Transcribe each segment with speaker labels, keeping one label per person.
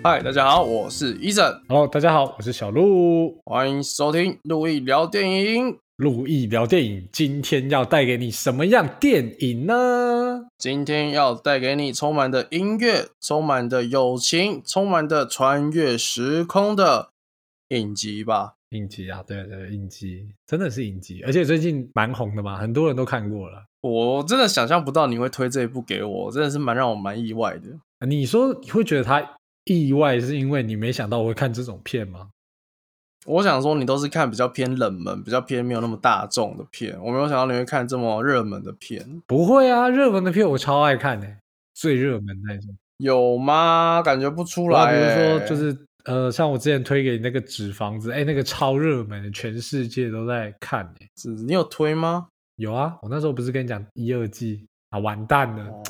Speaker 1: 嗨，大家好，我是伊森
Speaker 2: ，Hello，大家好，我是小鹿。
Speaker 1: 欢迎收听路易聊电影。
Speaker 2: 路易聊电影，今天要带给你什么样电影呢？
Speaker 1: 今天要带给你充满的音乐、充满的友情、充满的穿越时空的影集吧。
Speaker 2: 影集啊，对对，影集真的是影集，而且最近蛮红的嘛，很多人都看过了。
Speaker 1: 我真的想象不到你会推这一部给我，真的是蛮让我蛮意外的。
Speaker 2: 你说你会觉得他意外，是因为你没想到我会看这种片吗？
Speaker 1: 我想说，你都是看比较偏冷门、比较偏没有那么大众的片，我没有想到你会看这么热门的片，
Speaker 2: 不会啊，热门的片我超爱看的、最热门那种。
Speaker 1: 有吗？感觉不出来、
Speaker 2: 啊，比
Speaker 1: 欸。
Speaker 2: 如说就是呃，像我之前推给你那个纸房子，哎，那个超热门的，全世界都在看哎、
Speaker 1: 是你有推吗？
Speaker 2: 有啊，我那时候不是跟你讲一二季啊，完蛋了，
Speaker 1: 哦，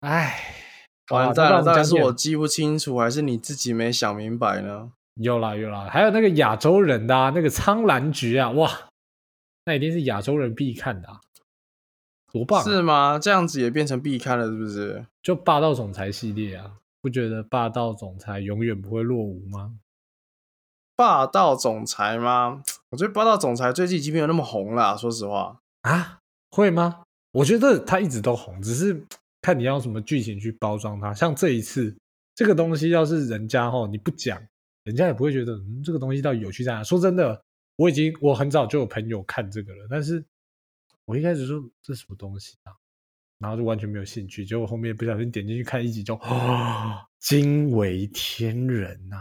Speaker 2: 唉，
Speaker 1: 完蛋了，
Speaker 2: 好啦那不然
Speaker 1: 到底是我记不清楚，还是你自己没想明白呢？
Speaker 2: 有啦有啦，还有那个亚洲人的、啊、那个苍兰诀啊，哇，那一定是亚洲人必看的、啊，多棒、啊！
Speaker 1: 是吗？这样子也变成必看了，是不是？
Speaker 2: 就霸道总裁系列啊，不觉得霸道总裁永远不会落伍吗？
Speaker 1: 霸道总裁吗？我觉得霸道总裁最近已经没有那么红了，说实话。
Speaker 2: 啊，会吗？我觉得他一直都红，只是看你要用什么剧情去包装它。像这一次这个东西，要是人家吼你不讲，人家也不会觉得嗯这个东西到底有趣在哪。说真的，我已经我很早就有朋友看这个了，但是我一开始说这什么东西啊，然后就完全没有兴趣，结果后面不小心点进去看一集就，哦，惊为天人呐、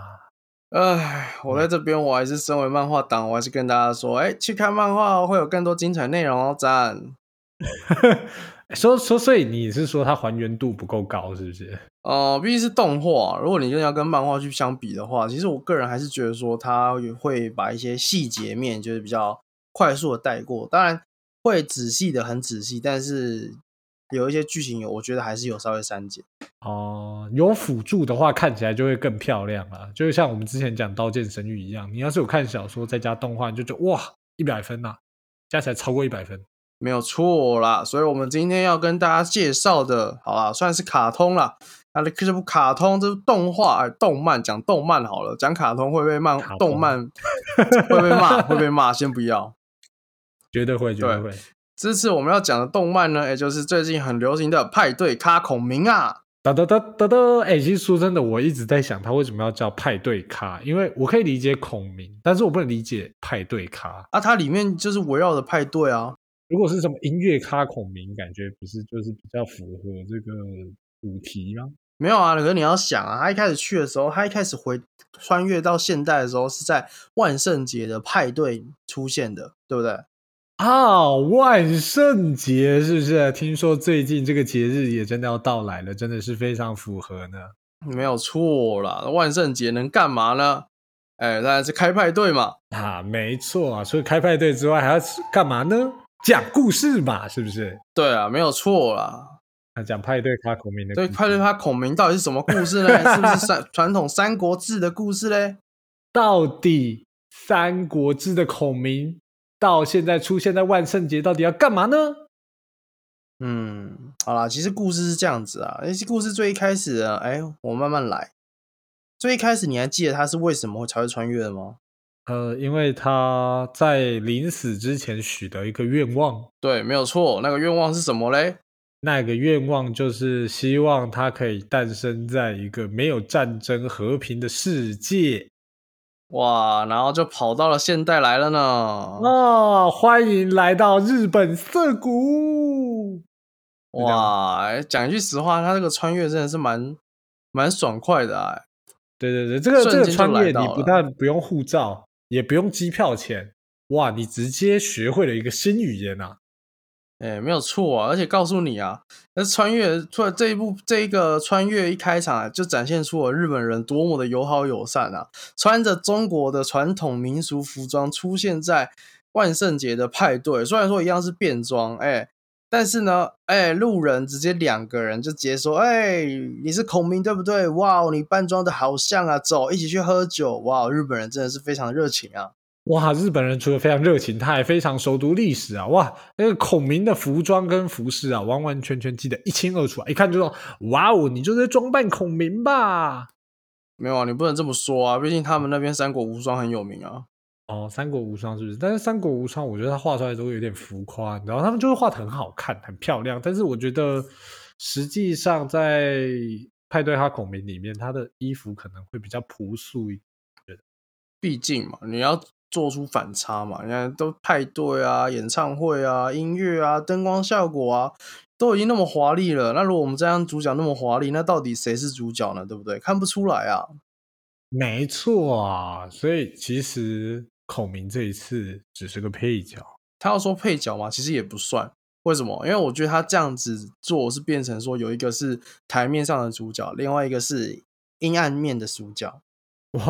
Speaker 1: 唉，我在这边，我还是身为漫画党，我还是跟大家说，哎、去看漫画哦会有更多精彩内容哦，赞。
Speaker 2: 说说，所以你是说它还原度不够高，是不是？
Speaker 1: 呃，毕竟是动画，如果你真的要跟漫画去相比的话，其实我个人还是觉得说，它会把一些细节面就是比较快速的带过，当然会仔细的很仔细，但是有一些剧情有，我觉得还是有稍微删减。
Speaker 2: 哦、有辅助的话，看起来就会更漂亮啊。就像我们之前讲《刀剑神域》一样，你要是有看小说再加动画，你就觉得哇，一百分呐、加起来超过一百分。
Speaker 1: 没有错啦，所以我们今天要跟大家介绍的，好啦，算是卡通啦。那这部卡通，这部动画、哎动漫，讲动漫好了，讲卡通会被漫
Speaker 2: 卡通
Speaker 1: 动漫会被骂，会被骂，先不要。
Speaker 2: 绝对会，绝对会。
Speaker 1: 这次我们要讲的动漫呢，也就是最近很流行的派对咖孔明啊。
Speaker 2: 哒哒哒哒哒！哎、其实说真的，我一直在想他为什么要叫派对咖，因为我可以理解孔明，但是我不能理解派对咖。
Speaker 1: 啊，它里面就是围绕着派对啊。
Speaker 2: 如果是什么音乐咖孔明，感觉不是就是比较符合这个主题吗？
Speaker 1: 没有啊，可是你要想啊，他一开始去的时候，他一开始回穿越到现代的时候，是在万圣节的派对出现的，对不对？
Speaker 2: 啊，万圣节是不是？听说最近这个节日也真的要到来了，真的是非常符合呢。
Speaker 1: 没有错啦，万圣节能干嘛呢？哎，当然是开派对嘛。
Speaker 2: 啊，没错啊，除了开派对之外，还要干嘛呢？讲故事嘛，是不是？
Speaker 1: 对啊，没有错啦。
Speaker 2: 啊，讲派对咖孔明的故
Speaker 1: 对，派对他孔明到底是什么故事呢？是不是三传统三国志的故事嘞？
Speaker 2: 到底《三国志》的孔明到现在出现在万圣节，到底要干嘛呢？
Speaker 1: 嗯，好啦，其实故事是这样子啊。哎，故事最一开始呢，哎，我慢慢来。最一开始你还记得他是为什么会才会穿越的吗？
Speaker 2: 呃，因为他在临死之前许的一个愿望，
Speaker 1: 对，没有错。那个愿望是什么嘞？
Speaker 2: 那个愿望就是希望他可以诞生在一个没有战争、和平的世界。
Speaker 1: 哇，然后就跑到了现代来了呢。
Speaker 2: 哦，欢迎来到日本涩谷。
Speaker 1: 哇，哎讲一句实话，他这个穿越真的是蛮蛮爽快的啊。
Speaker 2: 对对对，这个这个穿越你不但不用护照，也不用机票钱，哇，你直接学会了一个新语言啊！
Speaker 1: 哎，没有错啊，而且告诉你啊，那穿越突然这一部这一个穿越一开场啊，就展现出了日本人多么的友好友善啊！穿着中国的传统民俗服装出现在万圣节的派对，虽然说一样是便装，哎，但是呢，哎，路人直接两个人就直接说，哎，你是孔明对不对？哇，你扮装的好像啊，走，一起去喝酒。哇，日本人真的是非常热情啊！
Speaker 2: 哇，日本人除了非常热情，他还非常熟读历史啊！哇，那个孔明的服装跟服饰啊，完完全全记得一清二楚啊！一看就说，哇哦，你就是在装扮孔明吧？
Speaker 1: 没有啊，你不能这么说啊，毕竟他们那边三国无双很有名啊。
Speaker 2: 哦，三国无双是不是？但是三国无双，我觉得他画出来都有点浮夸，然后他们就会画的很好看、很漂亮。但是我觉得实际上在派对哈孔明里面，他的衣服可能会比较朴素一点。
Speaker 1: 毕竟嘛，你要做出反差嘛。你看，都派对啊、演唱会啊、音乐啊、灯光效果啊，都已经那么华丽了。那如果我们这样主角那么华丽，那到底谁是主角呢？对不对？看不出来啊。
Speaker 2: 没错啊，所以其实。孔明这一次只是个配角，
Speaker 1: 他要说配角嘛，其实也不算。为什么？因为我觉得他这样子做是变成说，有一个是台面上的主角，另外一个是阴暗面的主角。
Speaker 2: 哇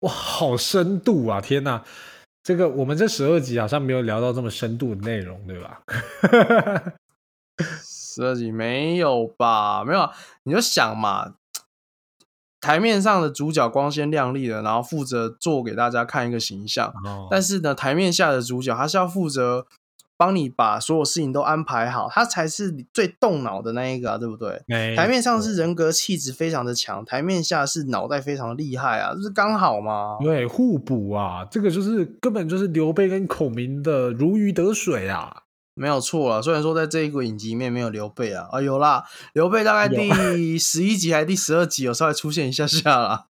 Speaker 2: 哇，好深度啊！天哪，这个我们这十二集好像没有聊到这么深度的内容，对吧？
Speaker 1: 十二集没有吧？没有，你就想嘛。台面上的主角光鲜亮丽的，然后负责做给大家看一个形象。但是呢，台面下的主角他是要负责帮你把所有事情都安排好，他才是最动脑的那一个，对不对？台面上是人格气质非常的强，台面下是脑袋非常厉害啊，这是刚好吗？
Speaker 2: 对，互补啊，这个就是根本就是刘备跟孔明的如鱼得水啊。
Speaker 1: 没有错啊，虽然说在这一个影集里面没有刘备啊，啊有啦，刘备大概第 十一集还是第十二集有稍微出现一下下啦。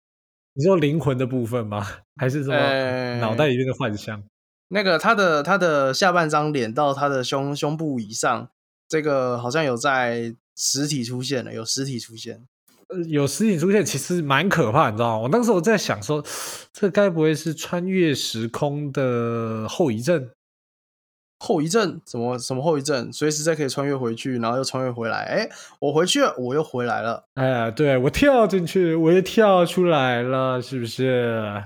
Speaker 2: 你说灵魂的部分吗？还是什么脑袋里面的幻象？
Speaker 1: 那个他的他的下半张脸到他的胸胸部以上，这个好像有在实体出现了，有实体出现。
Speaker 2: 呃，有实体出现其实蛮可怕，你知道吗？我当时我在想说，这该不会是穿越时空的后遗症？
Speaker 1: 后遗症？什么什么后遗症？随时再可以穿越回去，然后又穿越回来。哎，我回去了，我又回来了。
Speaker 2: 哎，对我跳进去，我又跳出来了，是不是？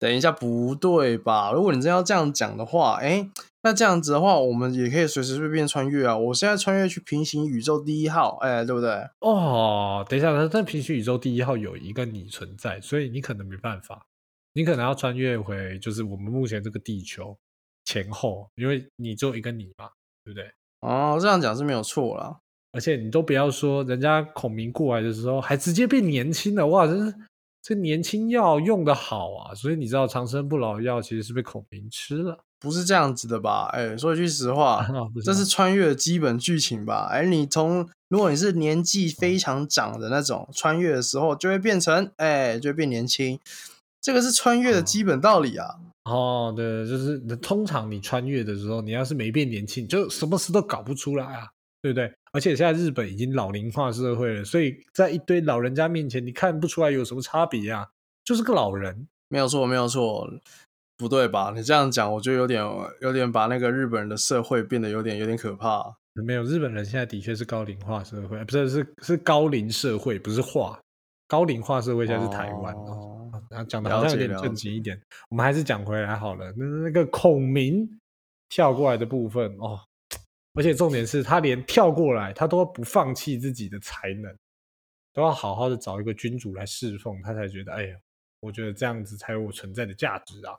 Speaker 1: 等一下，不对吧？如果你真要这样讲的话，哎，那这样子的话，我们也可以随时随便穿越啊。我现在穿越去平行宇宙第一号，哎，对不对？
Speaker 2: 哦，等一下，在平行宇宙第一号有一个你存在，所以你可能没办法，你可能要穿越回，就是我们目前这个地球。前后，因为你只有一个你嘛，对不对？
Speaker 1: 哦，这样讲是没有错啦。
Speaker 2: 而且你都不要说，人家孔明过来的时候还直接变年轻了，哇，真是这年轻药用的好啊！所以你知道长生不老药其实是被孔明吃了，
Speaker 1: 不是这样子的吧？哎，说一句实话，这是穿越的基本剧情吧？哎，你从如果你是年纪非常长的那种，穿越的时候就会变成，哎，就会变年轻，这个是穿越的基本道理啊。
Speaker 2: 哦，对，就是通常你穿越的时候，你要是没变年轻，就什么事都搞不出来啊，对不对？而且现在日本已经老龄化社会了，所以在一堆老人家面前，你看不出来有什么差别啊，就是个老人，
Speaker 1: 没有错，没有错，不对吧？你这样讲，我觉得有点有点把那个日本人的社会变得有点有点可怕。
Speaker 2: 没有，日本人现在的确是高龄化社会，不是是是高龄社会，不是化。高龄化社会现在是台湾哦，然讲的好像有点正经一点，我们还是讲回来好了。那那个孔明跳过来的部分哦，而且重点是他连跳过来，他都不放弃自己的才能，都要好好的找一个君主来侍奉，他才觉得哎呀，我觉得这样子才有我存在的价值啊。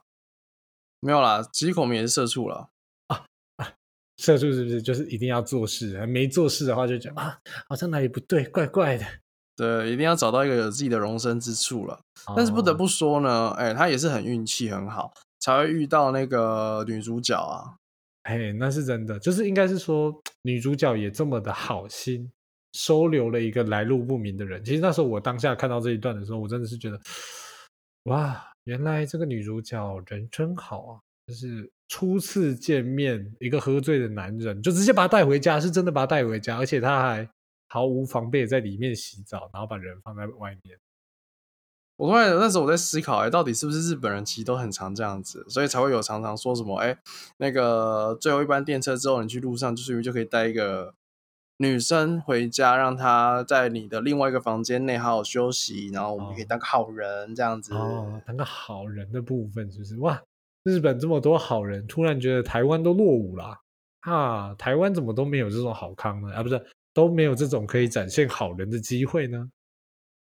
Speaker 1: 没有啦，其实孔明也是社畜了
Speaker 2: 社畜是不是就是一定要做事？没做事的话就讲啊，好像哪里不对，怪怪的。
Speaker 1: 对，一定要找到一个有自己的容身之处了。但是不得不说呢，哎，他也是很运气很好，才会遇到那个女主角啊。
Speaker 2: 哎，那是真的，就是应该是说女主角也这么的好心，收留了一个来路不明的人。其实那时候我当下看到这一段的时候，我真的是觉得，哇，原来这个女主角人真好啊！就是初次见面，一个喝醉的男人就直接把他带回家，是真的把他带回家，而且他还。毫无防备在里面洗澡，然后把人放在外面。
Speaker 1: 我突然那时候我在思考，哎，到底是不是日本人其实都很常这样子，所以才会有常常说什么，哎，那个最后一班电车之后，你去路上就是就可以带一个女生回家，让她在你的另外一个房间内好好休息，然后我们可以当个好人这样子。
Speaker 2: 哦，当个好人的部分就是哇，日本这么多好人，突然觉得台湾都落伍了啊！台湾怎么都没有这种好康呢？啊，不是。都没有这种可以展现好人的机会呢？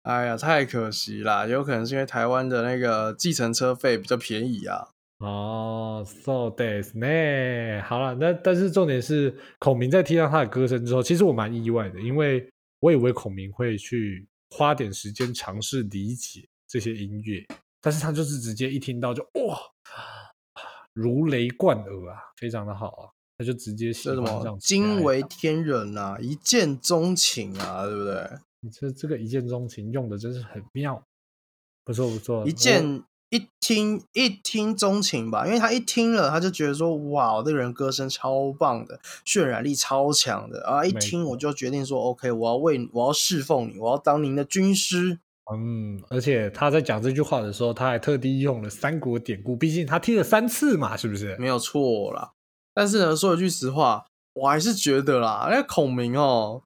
Speaker 1: 哎呀，太可惜啦！有可能是因为台湾的那个计程车费比较便宜啊。
Speaker 2: 哦，so this 呢？好了，那但是重点是孔明在听到他的歌声之后，其实我蛮意外的，因为我以为孔明会去花点时间尝试理解这些音乐，但是他就是直接一听到就哇，如雷贯耳啊，非常的好啊，他就直接
Speaker 1: 写什么惊为天人啊，一见钟情啊，对不对？
Speaker 2: 你这这个一见钟情用的真是很妙，不错不错，
Speaker 1: 一
Speaker 2: 我
Speaker 1: 见一听一听钟情吧，因为他一听了，他就觉得说，哇，这个人歌声超棒的，渲染力超强的啊！一
Speaker 2: 没
Speaker 1: 听我就决定说，OK，我要为我要侍奉你，我要当您的军师。
Speaker 2: 嗯，而且他在讲这句话的时候，他还特地用了三国典故，毕竟他听了三次嘛，是不是？
Speaker 1: 没有错啦。但是呢，说一句实话，我还是觉得啦，那个孔明哦，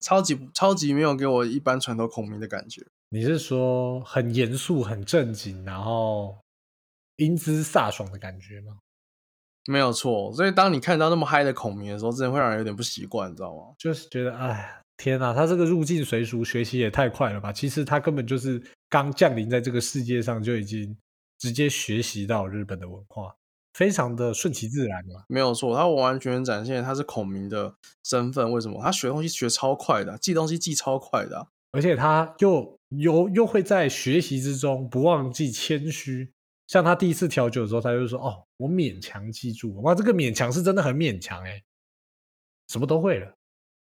Speaker 1: 超级超级没有给我一般传统孔明的感觉。
Speaker 2: 你是说很严肃、很正经，然后英姿飒爽的感觉吗？
Speaker 1: 没有错，所以当你看到那么嗨的孔明的时候，真的会让人有点不习惯，你知道吗？
Speaker 2: 就是觉得，哎，天哪，他这个入境随俗，学习也太快了吧！其实他根本就是刚降临在这个世界上，就已经直接学习到日本的文化，非常的顺其自然嘛。
Speaker 1: 没有错，他完完全全展现他是孔明的身份。为什么？他学东西学超快的，记东西记超快的啊、
Speaker 2: 而且他又又又会在学习之中不忘记谦虚。像他第一次调酒的时候，他就说：“哦，我勉强记住。”哇，这个勉强是真的很勉强哎，什么都会了。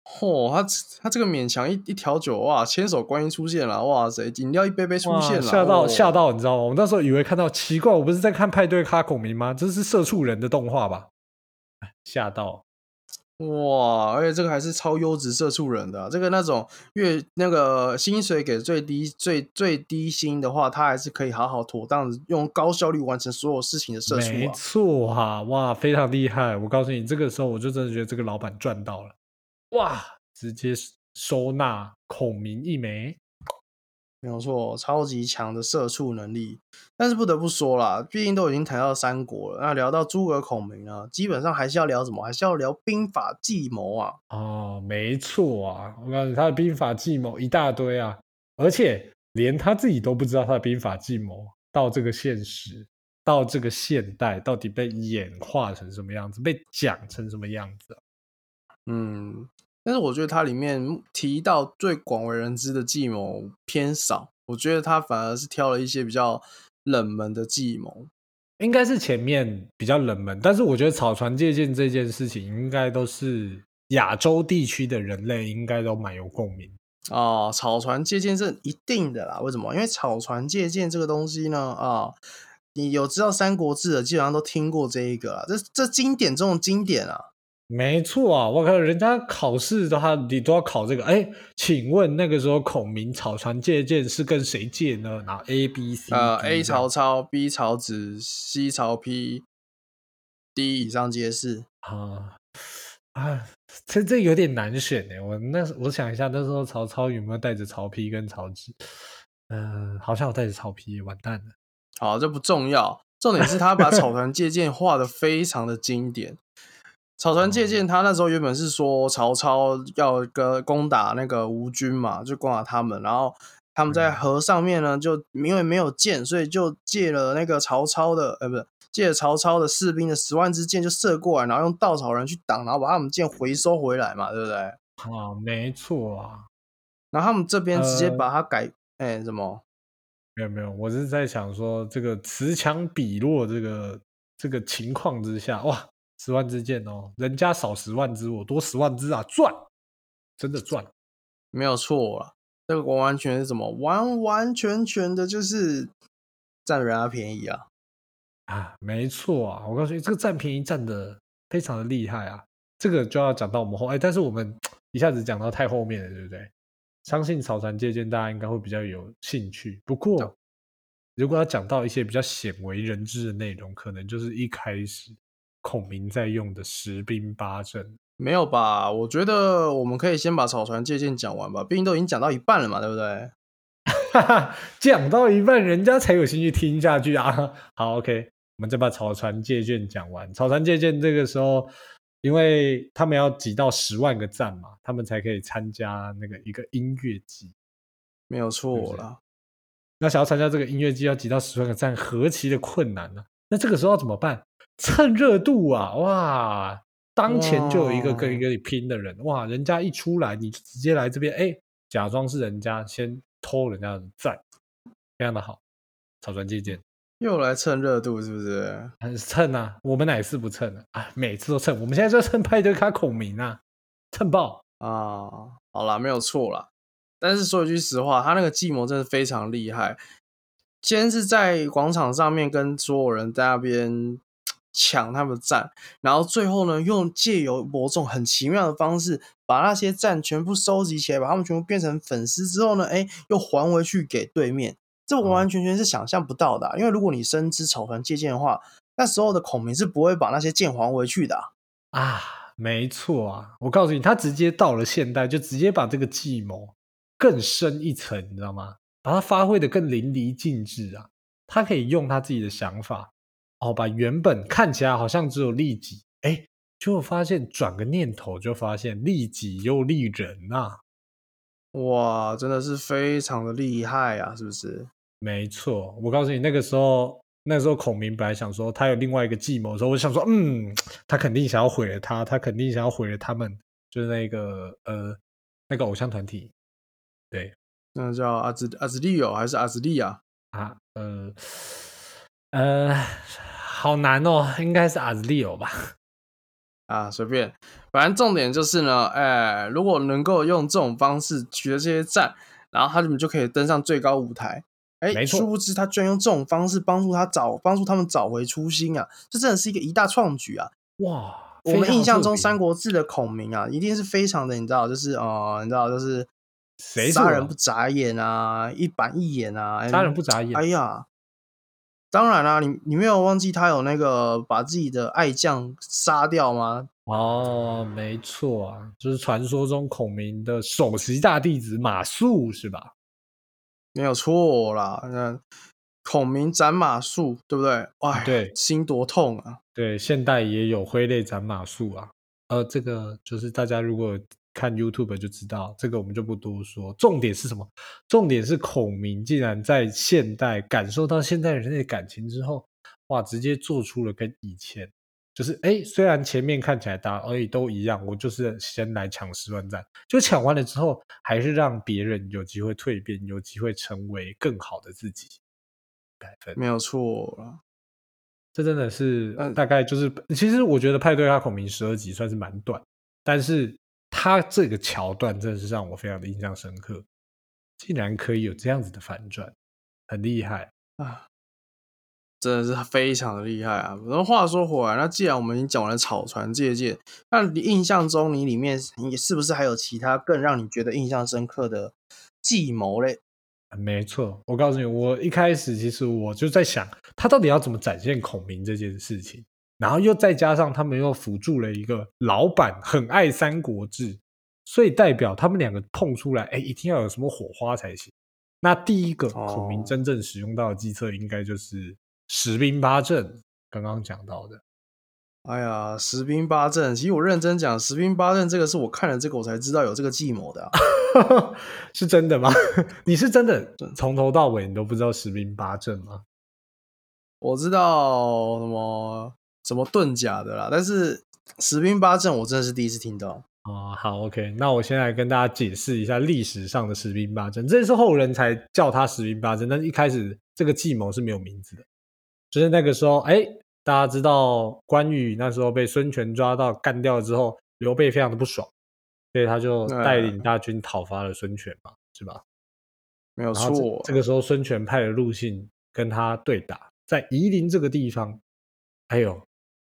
Speaker 1: 嚯、他他这个勉强一一调酒，哇，千手观音出现了，哇塞，饮料一杯杯出现了，
Speaker 2: 吓到
Speaker 1: 哦
Speaker 2: 吓到，你知道吗？我那时候以为看到奇怪，我不是在看派对咖孔明吗？这是社畜人的动画吧？哎吓到，
Speaker 1: 哇！而且这个还是超优质社畜人的啊、这个那种月那个薪水给最低最最低薪的话，他还是可以好好妥当的用高效率完成所有事情的社畜
Speaker 2: 没
Speaker 1: 啊。
Speaker 2: 错哈、哇，非常厉害！我告诉你，这个时候我就真的觉得这个老板赚到了，哇，直接收纳孔明一枚。
Speaker 1: 没有错，超级强的射畜能力。但是不得不说啦，毕竟都已经谈到三国了，那聊到诸葛孔明啊，基本上还是要聊什么？还是要聊兵法计谋啊。
Speaker 2: 哦，没错啊，我告诉你，他的兵法计谋一大堆啊，而且连他自己都不知道他的兵法计谋到这个现实，到这个现代到底被演化成什么样子，被讲成什么样子啊、
Speaker 1: 嗯，但是我觉得它里面提到最广为人知的计谋偏少，我觉得他反而是挑了一些比较冷门的计谋。
Speaker 2: 应该是前面比较冷门，但是我觉得草船借箭这件事情，应该都是亚洲地区的人类应该都蛮有共鸣。
Speaker 1: 哦，草船借箭是一定的啦。为什么？因为草船借箭这个东西呢，啊，你有知道《三国志》的，基本上都听过这一个啊，这这经典中的经典啊。
Speaker 2: 没错啊，我靠，人家考试的话，你都要考这个。哎，请问那个时候孔明草船借箭是跟谁借呢？然后 A、B、C，
Speaker 1: 呃，A 曹操，B 曹子，C 曹丕，D 以上皆是。
Speaker 2: 啊啊，这这有点难选呢。我那我想一下，那时候曹操有没有带着曹丕跟曹植？嗯、好像有带着曹丕，完蛋了。
Speaker 1: 好，这不重要，重点是他把草船借箭画的非常的经典。草船借箭，他那时候原本是说曹操要跟攻打那个吴军嘛，就攻打他们，然后他们在
Speaker 2: 嗯
Speaker 1: 河上面呢，就因为没有箭，所以就借了那个曹操的，呃，不是借了曹操的士兵的十万支箭就射过来，然后用稻草人去挡，然后把他们箭回收回来嘛，对不对？
Speaker 2: 啊，没错啊。
Speaker 1: 然后他们这边直接
Speaker 2: 呃
Speaker 1: 把它改，哎、什么？
Speaker 2: 没有没有，我是在想说，这个持强彼弱这个这个情况之下，哇，十万支箭哦，人家少十万支，我多十万支啊，赚，真的赚。
Speaker 1: 没有错啊，这个完完全是什么？完完全全的就是占人家便宜啊！
Speaker 2: 啊，没错啊，我告诉你，这个占便宜占的非常的厉害啊。这个就要讲到我们后，哎，但是我们 一下子讲到太后面了，对不对？相信草船借箭大家应该会比较有兴趣。不过，如果要讲到一些比较鲜为人知的内容，可能就是一开始孔明在用的十兵八阵。
Speaker 1: 没有吧？我觉得我们可以先把草船借箭讲完吧，毕竟都已经讲到一半了嘛，对不对？
Speaker 2: 哈哈，讲到一半，人家才有兴趣听下去啊。好，OK，我们再把草船借箭讲完。草船借箭这个时候，因为他们要集到十万个赞嘛，他们才可以参加那个一个音乐季。
Speaker 1: 没有错啦。
Speaker 2: 那想要参加这个音乐季，要集到十万个赞，何其的困难呢、那这个时候要怎么办？蹭热度啊！哇，当前就有一个
Speaker 1: 哇
Speaker 2: 跟跟你拼的人，哇，人家一出来，你就直接来这边，哎，假装是人家先偷人家的赞，非常的好。草船借箭
Speaker 1: 又来蹭热度是不是？
Speaker 2: 很蹭啊，我们哪次不蹭啊？啊，每次都蹭，我们现在就蹭派对卡孔明啊，蹭爆
Speaker 1: 啊！好啦，没有错啦。但是说一句实话，他那个计谋真的非常厉害。先是在广场上面跟所有人在那边抢他们的赞，然后最后呢，用借由某种很奇妙的方式，把那些赞全部收集起来，把他们全部变成粉丝之后呢，哎，又还回去给对面。这完完全全是想象不到的，因为如果你深知草船借箭的话，那时候的孔明是不会把那些剑还回去的
Speaker 2: 啊。没错啊，我告诉你，他直接到了现代，就直接把这个计谋更深一层，你知道吗？把它发挥的更淋漓尽致啊！他可以用他自己的想法，哦，把原本看起来好像只有利己，哎，就发现转个念头就发现利己又利人呐。
Speaker 1: 哇，真的是非常的厉害啊，是不是？
Speaker 2: 没错，我告诉你，那个时候，那时候孔明本来想说他有另外一个计谋的时候，我想说，嗯，他肯定想要毁了他，他肯定想要毁了他们，就是那个呃，那个偶像团体，对，
Speaker 1: 那叫阿兹阿兹利哦，还是阿兹利啊？
Speaker 2: 啊，呃，呃，好难哦，应该是阿兹利哦吧？
Speaker 1: 啊，随便，反正重点就是呢，哎，如果能够用这种方式取得这些赞，然后他们就可以登上最高舞台。哎，殊不知他居然用这种方式帮助他找，帮助他们找回初心啊！这真的是一个一大创举啊！
Speaker 2: 哇，
Speaker 1: 我们印象中《三国志》的孔明啊，一定是非常的，你知道，就是呃，你知道，就是杀人不眨眼啊，一板一眼啊，
Speaker 2: 杀人不眨眼。
Speaker 1: 哎呀！当然啦，你你没有忘记他有那个把自己的爱将杀掉吗？
Speaker 2: 哦，没错啊，就是传说中孔明的首席大弟子马谡，是吧？
Speaker 1: 没有错啦，那孔明斩马谡，对不对？哇，
Speaker 2: 对，
Speaker 1: 心多痛啊！
Speaker 2: 对，现代也有挥泪斩马谡啊。呃，这个就是大家如果。看 YouTube 就知道，这个我们就不多说。重点是什么？重点是孔明竟然在现代感受到现代人类的感情之后，哇，直接做出了跟以前就是，哎，虽然前面看起来大家而已都一样，我就是先来抢十万赞，就抢完了之后，还是让别人有机会蜕变，有机会成为更好的自己。百分
Speaker 1: 没有错了，
Speaker 2: 这真的是大概就是，其实我觉得派对他孔明十二集算是蛮短，但是。他这个桥段真的是让我非常的印象深刻，竟然可以有这样子的反转，很厉害
Speaker 1: 啊！真的是非常的厉害啊！那话说回来，那既然我们已经讲完了草船借箭，那你印象中你里面你是不是还有其他更让你觉得印象深刻的计谋嘞？
Speaker 2: 没错，我告诉你，我一开始其实我就在想，他到底要怎么展现孔明这件事情。然后又再加上他们又辅助了一个老板很爱《三国志》，所以代表他们两个碰出来，哎，一定要有什么火花才行。那第一个孔明真正使用到的计策，应该就是十兵八阵，刚刚讲到的。
Speaker 1: 哎呀，十兵八阵，其实我认真讲，十兵八阵这个是我看了这个我才知道有这个计谋的，
Speaker 2: 是真的吗？你是真的从头到尾你都不知道十兵八阵吗？
Speaker 1: 我知道什么。什么遁甲的啦？但是十兵八阵我真的是第一次听到
Speaker 2: 哦。好，OK，那我先来跟大家解释一下历史上的十兵八阵，这是后人才叫他十兵八阵，但是一开始这个计谋是没有名字的。就是那个时候，哎，大家知道关羽那时候被孙权抓到干掉了之后，刘备非常的不爽，所以他就带领大军讨伐了孙权嘛，是吧？
Speaker 1: 没有错。
Speaker 2: 这个时候孙权派了陆逊跟他对打，在夷陵这个地方，还有。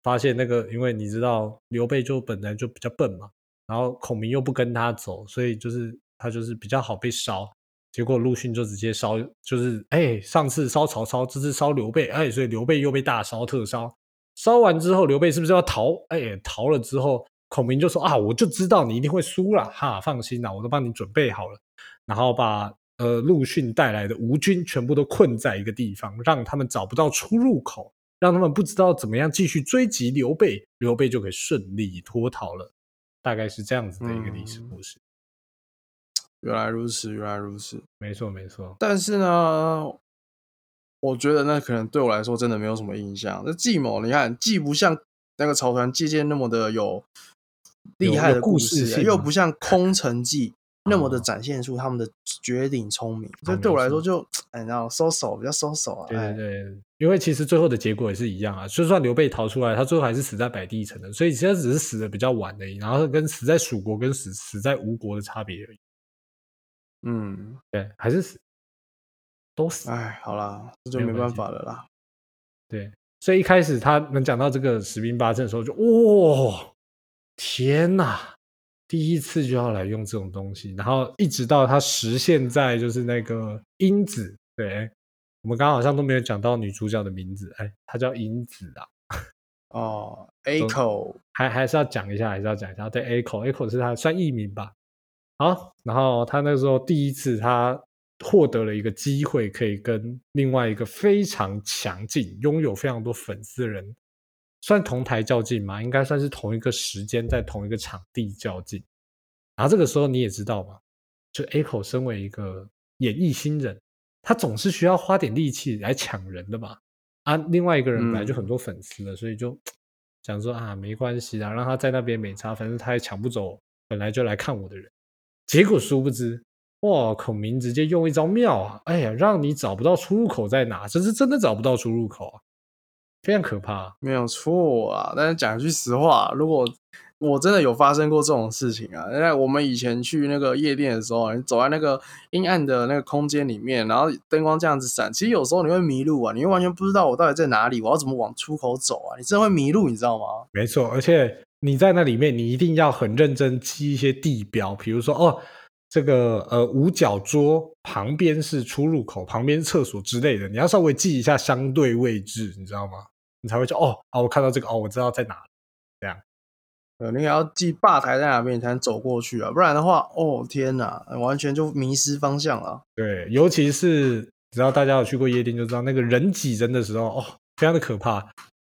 Speaker 2: 发现那个，因为你知道刘备就本来就比较笨嘛，然后孔明又不跟他走，所以就是他就是比较好被烧。结果陆逊就直接烧，就是哎，上次烧曹操，这次烧刘备，哎，所以刘备又被大烧特烧。烧完之后，刘备是不是要逃？哎，逃了之后，孔明就说啊，我就知道你一定会输了，哈，放心啦，我都帮你准备好了。然后把呃陆逊带来的吴军全部都困在一个地方，让他们找不到出入口。让他们不知道怎么样继续追击刘备，刘备就可以顺利脱逃了。大概是这样子的一个历史故事。
Speaker 1: 原来如此，原来如此，
Speaker 2: 没错没错。
Speaker 1: 但是呢，我觉得那可能对我来说真的没有什么印象。那计谋，你看既不像那个草船借箭那么的有厉害的故事，又不像空城计 那么的
Speaker 2: 哦
Speaker 1: 展现出他们的绝顶聪明，这
Speaker 2: 啊
Speaker 1: 对我来说就哎，然后收手比较收手啊，
Speaker 2: 对对，因为其实最后的结果也是一样啊，就算刘备逃出来，他最后还是死在白帝城的，所以其实只是死的比较晚而已，然后跟死在蜀国跟死死在吴国的差别而已。
Speaker 1: 嗯，
Speaker 2: 对，还是死，都死。
Speaker 1: 哎，好啦，这就没办法了啦。
Speaker 2: 对，所以一开始他能讲到这个十兵八阵的时候就，哇、天哪！第一次就要来用这种东西，然后一直到他实现在就是那个因子，对，我们刚刚好像都没有讲到女主角的名字，哎，她叫英子啊，
Speaker 1: 哦，A 口
Speaker 2: 还还是要讲一下，还是要讲一下。对，A 口，A 口是她算艺名吧。好，然后她那时候第一次她获得了一个机会，可以跟另外一个非常强劲、拥有非常多粉丝的人，算同台较劲嘛？应该算是同一个时间在同一个场地较劲。然后这个时候你也知道嘛，就 A 口身为一个演艺新人，他总是需要花点力气来抢人的嘛。啊，另外一个人本来就很多粉丝了，所以就想说啊，没关系啊，让他在那边没差，反正他也抢不走本来就来看我的人。结果殊不知，哇，孔明直接用一招妙啊，哎呀，让你找不到出入口在哪，这是真的找不到出入口啊，非常可怕。
Speaker 1: 没有错啊。但是讲句实话，如果我真的有发生过这种事情啊，在我们以前去那个夜店的时候，你走在那个阴暗的那个空间里面，然后灯光这样子闪，其实有时候你会迷路啊，你会完全不知道我到底在哪里，我要怎么往出口走啊，你真的会迷路，你知道吗？
Speaker 2: 没错，而且你在那里面，你一定要很认真记一些地标，比如说哦，这个呃五角桌旁边是出入口，旁边是厕所之类的，你要稍微记一下相对位置，你知道吗？你才会说哦啊，我看到这个哦，我知道在哪。
Speaker 1: 呃，你也要记吧台在哪边，你才能走过去啊，不然的话，哦天哪，完全就迷失方向了。
Speaker 2: 对，尤其是只要大家有去过夜店，就知道那个人挤人的时候，哦，非常的可怕。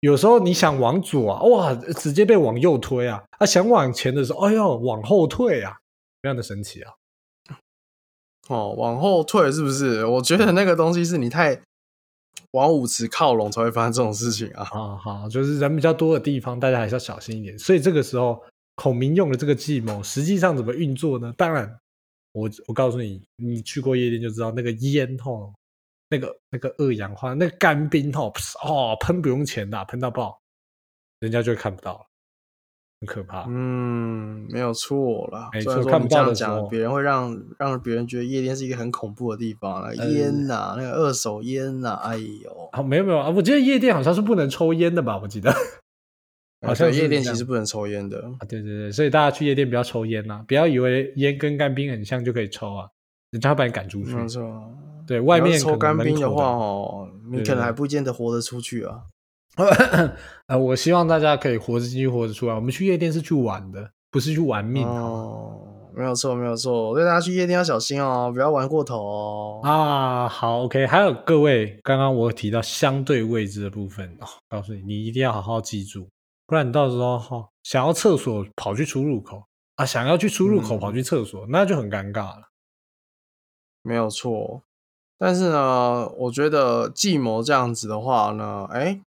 Speaker 2: 有时候你想往左啊，哇，直接被往右推啊；啊，想往前的时候，哎呦，往后退啊，非常的神奇啊。
Speaker 1: 哦，往后退是不是？我觉得那个东西是你太往舞池靠拢才会发生这种事情啊。
Speaker 2: 好好，就是人比较多的地方，大家还是要小心一点。所以这个时候，孔明用的这个计谋，实际上怎么运作呢？当然，我我告诉你，你去过夜店就知道，那个烟吼，那个那个二氧化那个干冰吼，哦，喷不用钱的，喷到爆，人家就看不到了，很可怕。
Speaker 1: 嗯，没有错啦。
Speaker 2: 没
Speaker 1: 虽然说
Speaker 2: 错看不
Speaker 1: 你这样讲，别人会让让别人觉得夜店是一个很恐怖的地方啊，
Speaker 2: 呃
Speaker 1: 烟呐、那个二手烟呐、哎呦，
Speaker 2: 啊，没有没有啊，我记得夜店好像是不能抽烟的吧？我记得 好像
Speaker 1: 夜店其实不能抽烟的。
Speaker 2: 啊，对对对，所以大家去夜店不要抽烟呐、不要以为烟跟干冰很像就可以抽啊，人家会把你赶出去。
Speaker 1: 没错，
Speaker 2: 对外面
Speaker 1: 抽干冰的话，哦，你可能还不见得活得出去啊。
Speaker 2: 呃，我希望大家可以活着进去，活着出来。我们去夜店是去玩的，不是去玩命
Speaker 1: 哦，没有错，没有错，所以大家去夜店要小心哦，不要玩过头哦。
Speaker 2: 啊。好，OK，还有各位，刚刚我有提到相对位置的部分哦，告诉你，你一定要好好记住，不然你到时候哈、哦、想要厕所跑去出入口啊，想要去出入口
Speaker 1: 嗯
Speaker 2: 跑去厕所，那就很尴尬了。
Speaker 1: 没有错，但是呢，我觉得计谋这样子的话呢，哎，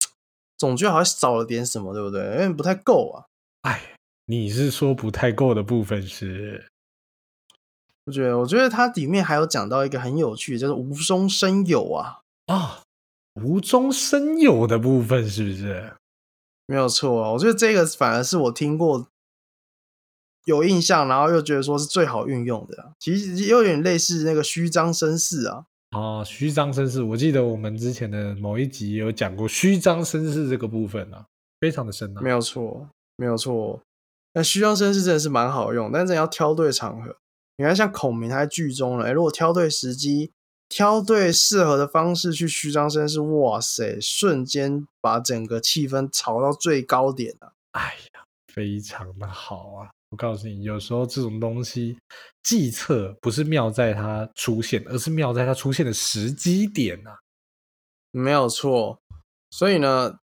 Speaker 1: 总觉得好像少了点什么，对不对？有点不太够啊。
Speaker 2: 哎，你是说不太够的部分是？
Speaker 1: 我觉得，我觉得它里面还有讲到一个很有趣，就是无中生有啊。
Speaker 2: 啊，无中生有的部分是不是？
Speaker 1: 没有错啊，我觉得这个反而是我听过有印象，然后又觉得说是最好运用的啊。其实有点类似那个虚张声势啊。
Speaker 2: 哦，虚张声势，我记得我们之前的某一集有讲过虚张声势这个部分啊，非常的深啊。
Speaker 1: 没有错，没有错。那虚张声势真的是蛮好用，但是要挑对场合。你看，像孔明他在剧中呢，诶如果挑对时机，挑对适合的方式去虚张声势，哇塞，瞬间把整个气氛炒到最高点啊！
Speaker 2: 哎呀，非常的好啊！我告诉你，有时候这种东西计策不是妙在它出现，而是妙在它出现的时机点啊。
Speaker 1: 没有错。所以呢，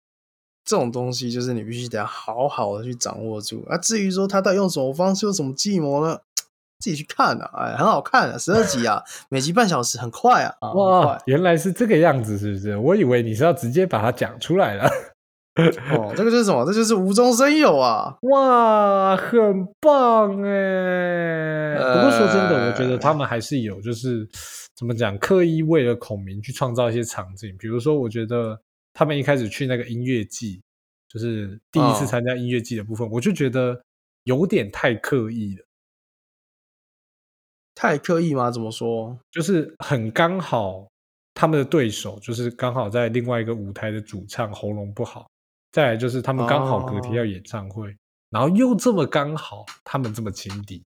Speaker 1: 这种东西就是你必须得要好好的去掌握住。啊，至于说他到底用什么方式、用什么计谋呢？自己去看啊，哎，很好看啊，十二集啊，每集半小时，很快啊，啊
Speaker 2: 哇，原来是这个样子，是不是？我以为你是要直接把它讲出来了。
Speaker 1: 哦，这个就是什么？这就是无中生有啊！
Speaker 2: 哇，很棒哎！不过说真的，我觉得他们还是有，就是怎么讲，刻意为了孔明去创造一些场景。比如说，我觉得他们一开始去那个音乐季，就是第一次参加音乐季的部分，我就觉得有点太刻意了。
Speaker 1: 太刻意吗？怎么说？
Speaker 2: 就是很刚好，他们的对手就是刚好在另外一个舞台的主唱喉咙不好，再来就是他们刚好隔天要演唱会，然后又这么刚好，他们这么情敌。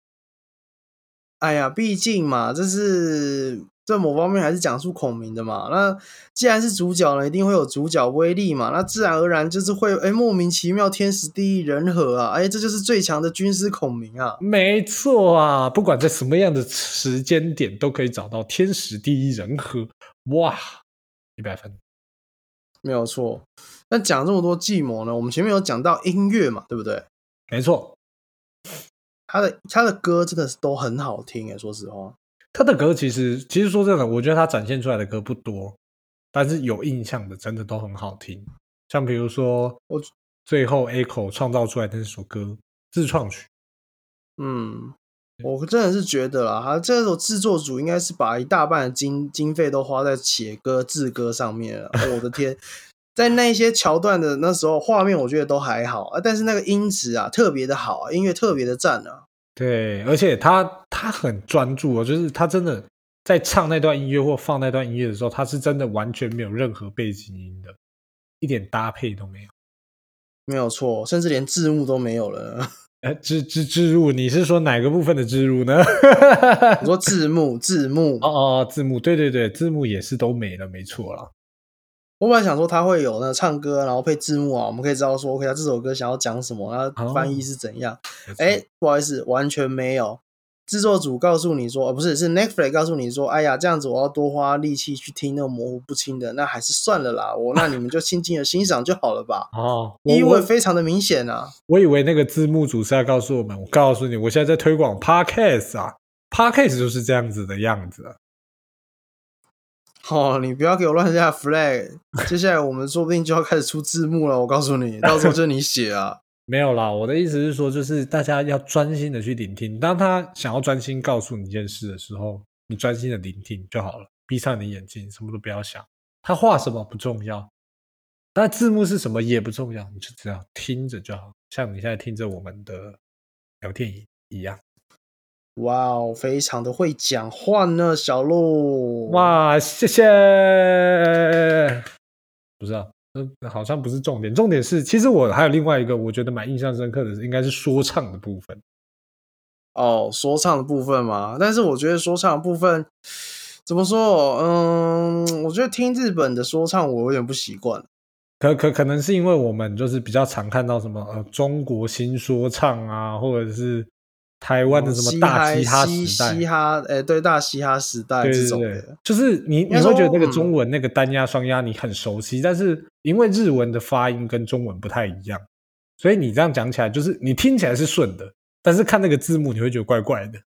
Speaker 1: 哎呀，毕竟嘛，这是。在某方面还是讲述孔明的嘛？那既然是主角呢，一定会有主角威力嘛？那自然而然就是会哎莫名其妙天时地利人和啊！哎，这就是最强的军师孔明啊！
Speaker 2: 没错啊，不管在什么样的时间点都可以找到天时地利人和，哇，一百分，
Speaker 1: 没有错。那讲这么多计谋呢？我们前面有讲到音乐嘛，对不对？
Speaker 2: 没错，
Speaker 1: 他的他的歌真的是都很好听哎，说实话。
Speaker 2: 他的歌其实，其实说真的，我觉得他展现出来的歌不多，但是有印象的真的都很好听。像比如说，我最后 A 口创造出来的那首歌自创曲，
Speaker 1: 嗯，我真的是觉得啦，他这首制作组应该是把一大半的经经费都花在写歌、制歌上面了。我的天，在那些桥段的那时候，画面我觉得都还好啊，但是那个音质啊特别的好啊，音乐特别的赞啊。
Speaker 2: 对，而且他他很专注哦，就是他真的在唱那段音乐或放那段音乐的时候，他是真的完全没有任何背景音的，一点搭配都没有，
Speaker 1: 没有错，甚至连字幕都没有了。
Speaker 2: 哎，置置置入，你是说哪个部分的置入呢？
Speaker 1: 你说字幕，字幕，
Speaker 2: 哦哦，字幕，对对对，字幕也是都没了，没错了。
Speaker 1: 我本来想说他会有那唱歌，然后配字幕啊，我们可以知道说，OK，他这首歌想要讲什么，然后翻译是怎样。哎，不好意思，完全没有。制作组告诉你说，哦，不是，是 Netflix 告诉你说，哎呀，这样子我要多花力气去听那个模糊不清的，那还是算了啦。我 那你们就静静的欣赏就好了吧。哦，意味非常的明显啊。
Speaker 2: 我以为那个字幕组是要告诉我们，我告诉你，我现在在推广 Podcast 啊，Podcast 就是这样子的样子。
Speaker 1: 哦，你不要给我乱下 flag，接下来我们说不定就要开始出字幕了。我告诉你，到时候就你写啊。
Speaker 2: 没有啦，我的意思是说，就是大家要专心的去聆听。当他想要专心告诉你一件事的时候，你专心的聆听就好了，闭上你的眼睛，什么都不要想。他画什么不重要，但字幕是什么也不重要，你就只要听着就好，像你现在听着我们的聊天一样。
Speaker 1: 哇哦，非常的会讲话呢，小鹿。
Speaker 2: 哇，谢谢。不知道，嗯，好像不是重点，重点是，其实我还有另外一个，我觉得蛮印象深刻的，应该是说唱的部分。
Speaker 1: 哦，说唱的部分嘛，但是我觉得说唱的部分怎么说？嗯，我觉得听日本的说唱我有点不习惯。
Speaker 2: 可可可能是因为我们就是比较常看到什么呃中国新说唱啊，或者是。台湾的什么大嘻哈时代？
Speaker 1: 嘻哈，哎，对，大嘻哈时代这种的，
Speaker 2: 就是你你会觉得那个中文那个单压双压你很熟悉，但是因为日文的发音跟中文不太一样，所以你这样讲起来，就是你听起来是顺的，但是看那个字幕你会觉得怪怪的。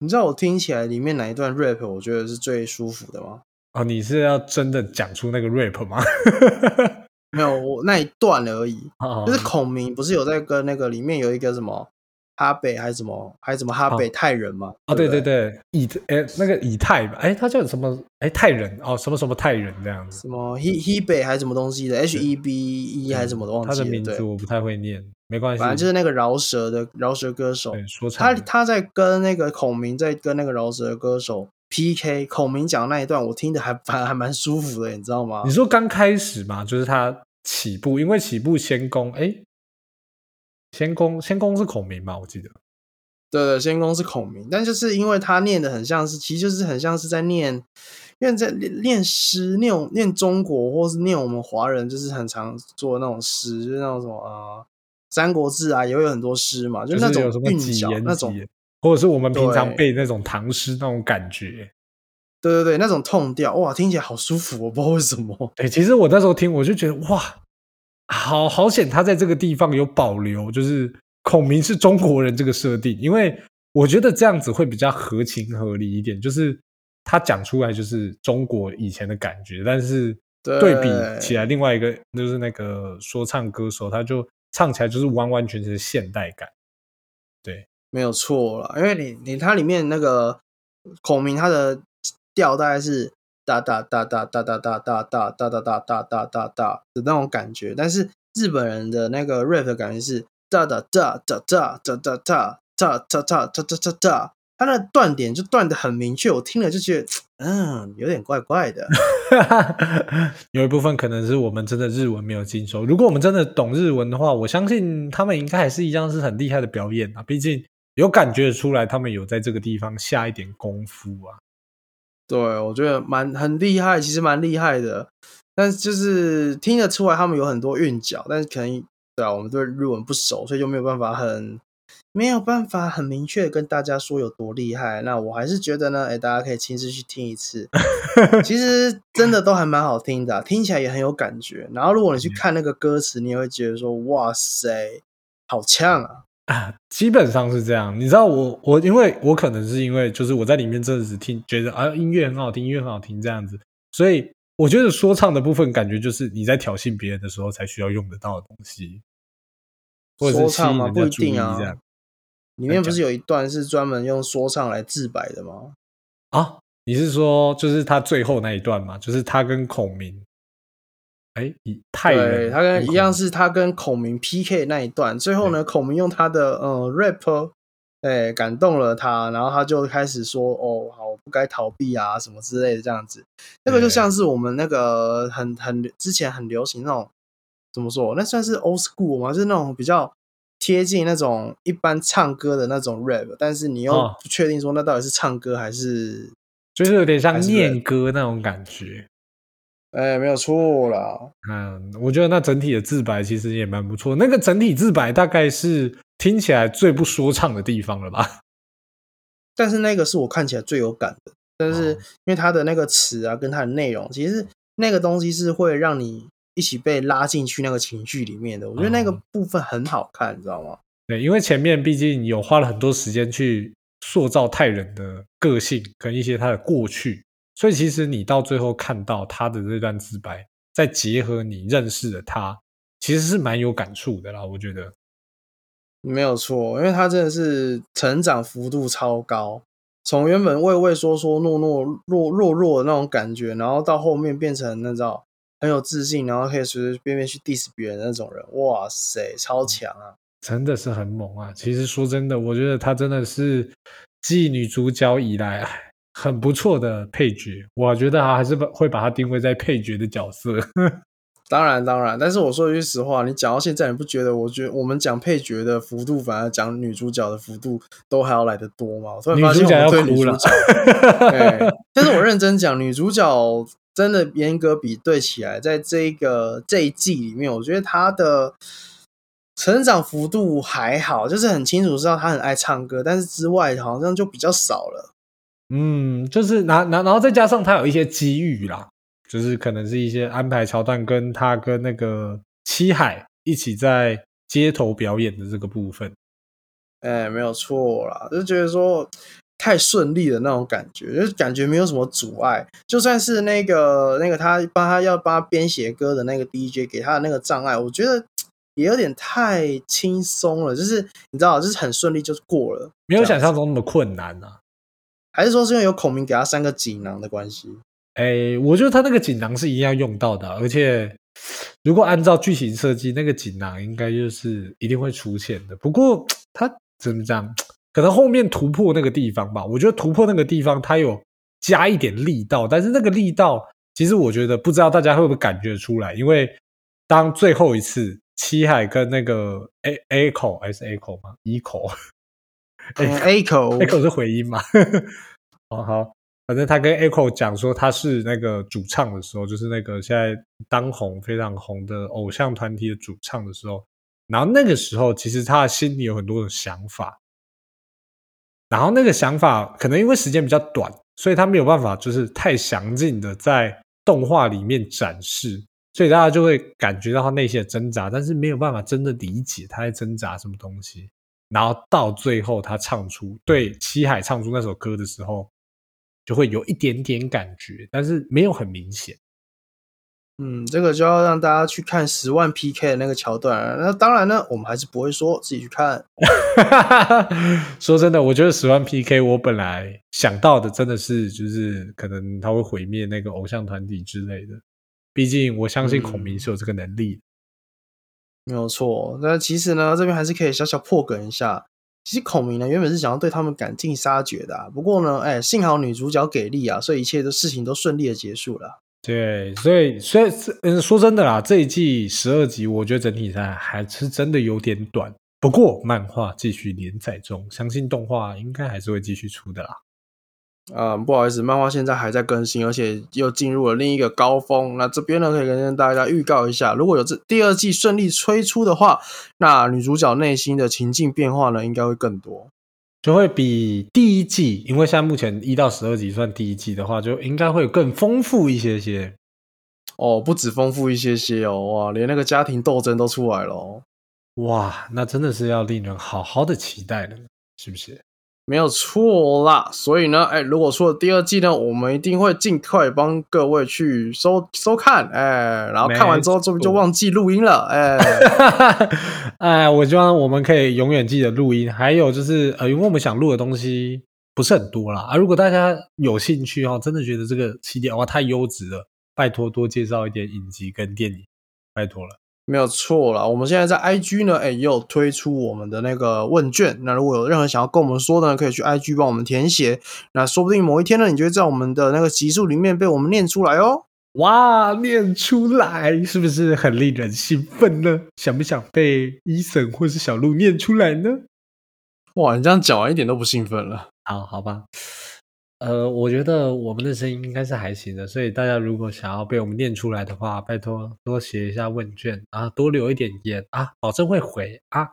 Speaker 1: 你知道我听起来里面哪一段 rap 我觉得是最舒服的吗？
Speaker 2: 哦，你是要真的讲出那个 rap 吗？
Speaker 1: 没有，我那一段而已，就是孔明不是有在跟那个里面有一个什么？哈北还是什么？还是什么哈北泰人嘛？
Speaker 2: 啊，对对对，以哎那个以太吧，哎他叫什么？哎泰人哦，什么什么泰人这样子？
Speaker 1: 什么 he he 北还是什么东西的？H E B E 还是什么的？忘记了。
Speaker 2: 他的名字我不太会念，没关系。
Speaker 1: 反正就是那个饶舌的饶舌歌手，
Speaker 2: 说
Speaker 1: 他他在跟那个孔明在跟那个饶舌歌手 P K，孔明讲那一段我听的还反还蛮舒服的，你知道吗？
Speaker 2: 你说刚开始嘛，就是他起步，因为起步先攻，哎。先攻，先攻是孔明吧？我记得，
Speaker 1: 对对，仙宫是孔明，但就是因为他念的很像是，其实就是很像是在念，因为在念诗，念念中国或是念我们华人，就是很常做那种诗，就是那种什么啊，《三国志》啊，也会有很多诗嘛，
Speaker 2: 就
Speaker 1: 是那种
Speaker 2: 韵脚那种，或者是我们平常背那种唐诗那种感觉。
Speaker 1: 对对对，那种痛调，哇，听起来好舒服，我不知道为什么。
Speaker 2: 对，其实我那时候听，我就觉得哇。好好险，他在这个地方有保留，就是孔明是中国人这个设定，因为我觉得这样子会比较合情合理一点。就是他讲出来就是中国以前的感觉，但是对比起来，另外一个就是那个说唱歌手，他就唱起来就是完完全全的现代感。对，
Speaker 1: 没有错了，因为你你它里面那个孔明他的调大概是哒哒哒哒哒哒哒哒哒哒哒哒哒哒哒哒的那种感觉，但是日本人的那个 rap 的感觉是哒哒哒哒哒哒哒哒哒哒哒哒哒哒哒。他的断点就断的很明确，我听了就觉得，嗯，有点怪怪的。
Speaker 2: 有一部分可能是我们真的日文没有精熟，如果我们真的懂日文的话，我相信他们应该还是一样是很厉害的表演啊。毕竟有感觉出来，他们有在这个地方下一点功夫啊。
Speaker 1: 对，我觉得蛮很厉害，其实蛮厉害的。但是就是听得出来，他们有很多韵脚，但是可能对啊，我们对日文不熟，所以就没有办法很。没有办法很明确跟大家说有多厉害，那我还是觉得呢，哎，大家可以亲自去听一次，其实真的都还蛮好听的，听起来也很有感觉。然后如果你去看那个歌词，你也会觉得说，哇塞，好呛啊！
Speaker 2: 啊，基本上是这样。你知道我我因为我可能是因为就是我在里面真的是听觉得啊音乐很好听，音乐很好听这样子，所以我觉得说唱的部分感觉就是你在挑衅别人的时候才需要用得到的东西，
Speaker 1: 说唱吗？不一定啊。里面不是有一段是专门用说唱来自白的吗？
Speaker 2: 啊，你是说就是他最后那一段吗？就是他跟孔明，哎，太
Speaker 1: 对，他跟一样是他跟孔明 PK 那一段，最后呢，孔明用他的呃 rap，哎，感动了他，然后他就开始说，哦，好，我不该逃避啊，什么之类的这样子。那个就像是我们那个很很之前很流行那种，怎么说？那算是 old school 吗？就是那种比较。贴近那种一般唱歌的那种 rap，但是你又不确定说那到底是唱歌还是，
Speaker 2: 就是有点像念歌那种感觉。
Speaker 1: 哎，没有错啦。
Speaker 2: 嗯，我觉得那整体的自白其实也蛮不错。那个整体自白大概是听起来最不说唱的地方了吧？
Speaker 1: 但是那个是我看起来最有感的。但是因为它的那个词啊，跟它的内容，其实那个东西是会让你。一起被拉进去那个情绪里面的，我觉得那个部分很好看，你知道吗？
Speaker 2: 对，因为前面毕竟有花了很多时间去塑造泰人的个性跟一些他的过去，所以其实你到最后看到他的这段自白，再结合你认识的他，其实是蛮有感触的啦。我觉得
Speaker 1: 没有错，因为他真的是成长幅度超高，从原本畏畏缩缩、懦懦弱弱弱的那种感觉，然后到后面变成那种。很有自信，然后可以随随便便去 diss 别人那种人，哇塞，超强啊！
Speaker 2: 真的是很猛啊！其实说真的，我觉得他真的是继女主角以来很不错的配角。我觉得他还是把会把他定位在配角的角色。
Speaker 1: 当然，当然，但是我说一句实话，你讲到现在，你不觉得？我觉得我们讲配角的幅度，反而讲女主角的幅度都还要来得多吗？突然发现我对女主角，但是我认真讲，女主角。真的严格比对起来，在这个这一季里面，我觉得她的成长幅度还好，就是很清楚知道她很爱唱歌，但是之外好像就比较少了。
Speaker 2: 嗯，就是拿拿，然后再加上他有一些机遇啦，就是可能是一些安排桥段，跟他跟那个七海一起在街头表演的这个部分。
Speaker 1: 哎，没有错啦，就觉得说。太顺利的那种感觉，就是感觉没有什么阻碍。就算是那个那个他帮他要帮他编写歌的那个 DJ 给他的那个障碍，我觉得也有点太轻松了。就是你知道，就是很顺利就过了，
Speaker 2: 没有想象中那么困难啊。
Speaker 1: 还是说是因为有孔明给他三个锦囊的关系？
Speaker 2: 哎，我觉得他那个锦囊是一定要用到的，而且如果按照剧情设计，那个锦囊应该就是一定会出现的。不过他怎么讲？可能后面突破那个地方吧，我觉得突破那个地方，他有加一点力道，但是那个力道，其实我觉得不知道大家会不会感觉出来，因为当最后一次七海跟那个 A A 口还是 A 口吗？？E 口
Speaker 1: ，A 口
Speaker 2: A 口是回音嘛？哦好，反正他跟 Echo 讲说他是那个主唱的时候，就是那个现在当红非常红的偶像团体的主唱的时候，然后那个时候其实他的心里有很多的想法。然后那个想法可能因为时间比较短，所以他没有办法就是太详尽的在动画里面展示，所以大家就会感觉到他内心的挣扎，但是没有办法真的理解他在挣扎什么东西。然后到最后他唱出对七海唱出那首歌的时候，就会有一点点感觉，但是没有很明显。
Speaker 1: 嗯，这个就要让大家去看十万 PK 的那个桥段了。那当然呢，我们还是不会说，自己去看。
Speaker 2: 说真的，我觉得十万 PK，我本来想到的真的是，就是可能他会毁灭那个偶像团体之类的。毕竟我相信孔明是有这个能力。
Speaker 1: 没有错，那其实呢，这边还是可以小小破梗一下。其实孔明呢，原本是想要对他们赶尽杀绝的，不过呢，哎，幸好女主角给力啊，所以一切的事情都顺利的结束了。
Speaker 2: 对，所以所以嗯，说真的啦，这一季十二集，我觉得整体上还是真的有点短。不过漫画继续连载中，相信动画应该还是会继续出的啦。
Speaker 1: 嗯，不好意思，漫画现在还在更新，而且又进入了另一个高峰。那这边呢，可以跟大家预告一下，如果有这第二季顺利推出的话，那女主角内心的情境变化呢，应该会更多，
Speaker 2: 就会比第一季，因为现在目前一到十二集算第一季的话，就应该会更丰富一些些。
Speaker 1: 哦，不止丰富一些些哦，哇，连那个家庭斗争都出来了哦，
Speaker 2: 哇，那真的是要令人好好的期待了，是不是？
Speaker 1: 没有错啦，所以呢，哎，如果出了第二季呢，我们一定会尽快帮各位去收收看，哎，然后看完之后就就忘记录音了，哎，
Speaker 2: 哎，我希望我们可以永远记得录音。还有就是，呃，因为我们想录的东西不是很多啦，啊，如果大家有兴趣哦，真的觉得这个起点哇太优质了，拜托多介绍一点影集跟电影，拜托了。
Speaker 1: 没有错了，我们现在在 IG 呢，哎，也有推出我们的那个问卷。那如果有任何想要跟我们说的，可以去 IG 帮我们填写。那说不定某一天呢，你就会在我们的那个集数里面被我们念出来哦。
Speaker 2: 哇，念出来是不是很令人兴奋呢？想不想被伊森或是小鹿念出来呢？
Speaker 1: 哇，你这样讲完一点都不兴奋了。
Speaker 2: 好好吧。呃，我觉得我们的声音应该是还行的，所以大家如果想要被我们念出来的话，拜托多写一下问卷啊，多留一点言啊，保证会回啊。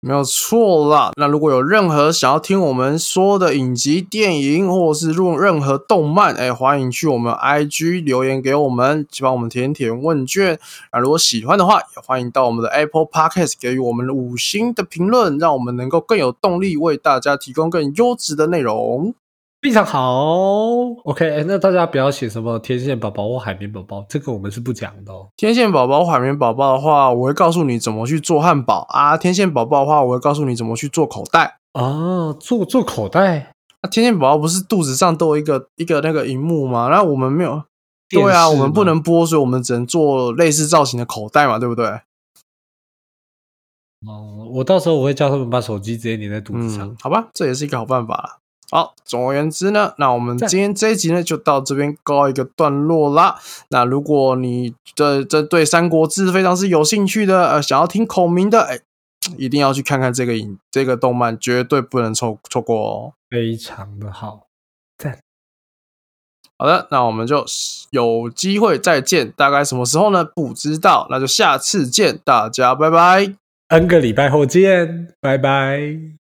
Speaker 1: 没有错啦。那如果有任何想要听我们说的影集、电影，或者是用任何动漫，哎，欢迎去我们 IG 留言给我们，去帮我们填填问卷。那如果喜欢的话，也欢迎到我们的 Apple Podcast 给予我们五星的评论，让我们能够更有动力为大家提供更优质的内容。
Speaker 2: 非常好，OK，那大家不要写什么天线宝宝或海绵宝宝，这个我们是不讲的哦。
Speaker 1: 天线宝宝、海绵宝宝的话，我会告诉你怎么去做汉堡啊；天线宝宝的话，我会告诉你怎么去做口袋
Speaker 2: 啊。做做口袋？
Speaker 1: 那天线宝宝不是肚子上都有一个一个那个荧幕吗？那我们没有，对啊，我们不能播，所以我们只能做类似造型的口袋嘛，对不对？
Speaker 2: 哦，我到时候我会叫他们把手机直接粘在肚子上，
Speaker 1: 好吧？这也是一个好办法。好，总而言之呢，那我们今天这一集呢就到这边告一个段落啦。那如果你这这对《三国志》非常是有兴趣的，呃，想要听孔明的，哎，一定要去看看这个影这个动漫，绝对不能错错过哦。
Speaker 2: 非常的好，赞。
Speaker 1: 好的，那我们就有机会再见，大概什么时候呢？不知道，那就下次见，大家拜拜。
Speaker 2: N 个礼拜后见，拜拜。